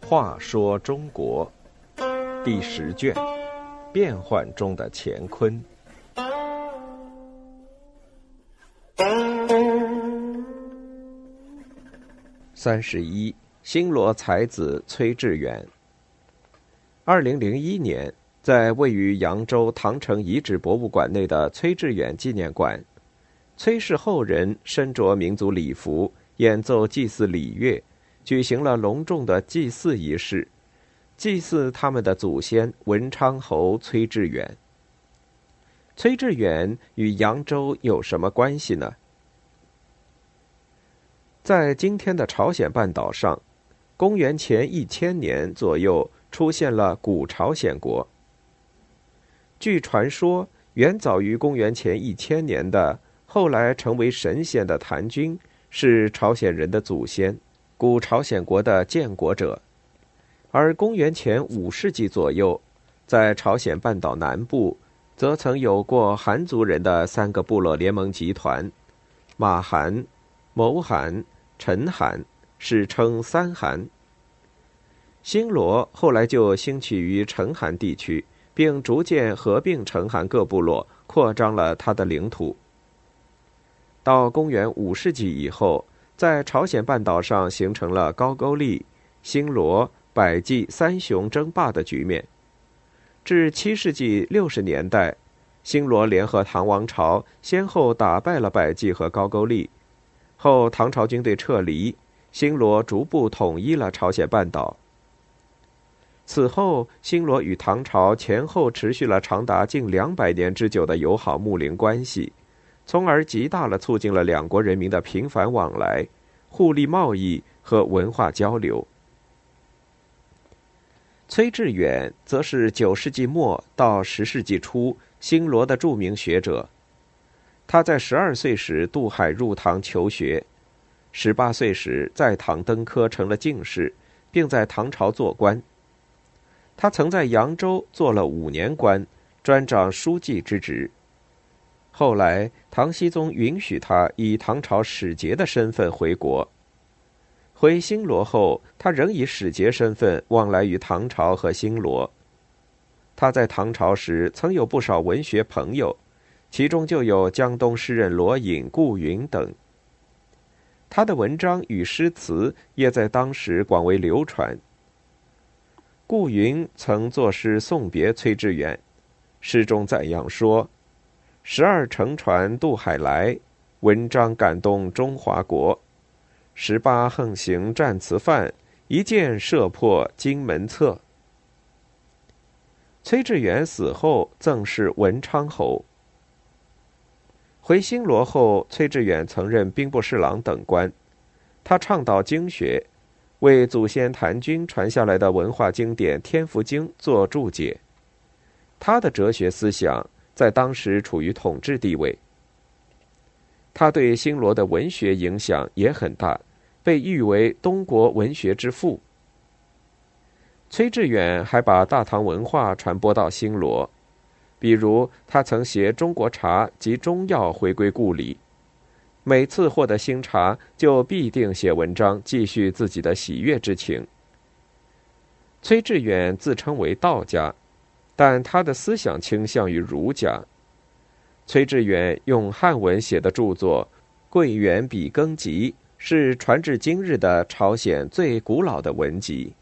话说中国第十卷：变幻中的乾坤。三十一，新罗才子崔致远。二零零一年，在位于扬州唐城遗址博物馆内的崔致远纪念馆，崔氏后人身着民族礼服，演奏祭祀礼乐，举行了隆重的祭祀仪式，祭祀他们的祖先文昌侯崔致远。崔致远与扬州有什么关系呢？在今天的朝鲜半岛上，公元前一千年左右出现了古朝鲜国。据传说，远早于公元前一千年的，后来成为神仙的檀君是朝鲜人的祖先，古朝鲜国的建国者。而公元前五世纪左右，在朝鲜半岛南部，则曾有过韩族人的三个部落联盟集团：马韩、谋韩。陈韩，史称三韩。新罗后来就兴起于陈韩地区，并逐渐合并陈韩各部落，扩张了它的领土。到公元五世纪以后，在朝鲜半岛上形成了高句丽、新罗、百济三雄争霸的局面。至七世纪六十年代，新罗联合唐王朝，先后打败了百济和高句丽。后唐朝军队撤离，新罗逐步统一了朝鲜半岛。此后，新罗与唐朝前后持续了长达近两百年之久的友好睦邻关系，从而极大了促进了两国人民的频繁往来、互利贸易和文化交流。崔致远则是九世纪末到十世纪初新罗的著名学者。他在十二岁时渡海入唐求学，十八岁时在唐登科成了进士，并在唐朝做官。他曾在扬州做了五年官，专掌书记之职。后来，唐僖宗允许他以唐朝使节的身份回国。回新罗后，他仍以使节身份往来于唐朝和新罗。他在唐朝时曾有不少文学朋友。其中就有江东诗人罗隐、顾云等。他的文章与诗词也在当时广为流传。顾云曾作诗送别崔致远，诗中赞扬说：“十二乘船渡海来，文章感动中华国；十八横行战词范，一箭射破金门侧。”崔致远死后赠谥文昌侯。回新罗后，崔致远曾任兵部侍郎等官。他倡导经学，为祖先谭军传下来的文化经典《天福经》做注解。他的哲学思想在当时处于统治地位。他对新罗的文学影响也很大，被誉为东国文学之父。崔致远还把大唐文化传播到新罗。比如，他曾携中国茶及中药回归故里，每次获得新茶，就必定写文章继续自己的喜悦之情。崔致远自称为道家，但他的思想倾向于儒家。崔致远用汉文写的著作《桂圆笔耕集》，是传至今日的朝鲜最古老的文集。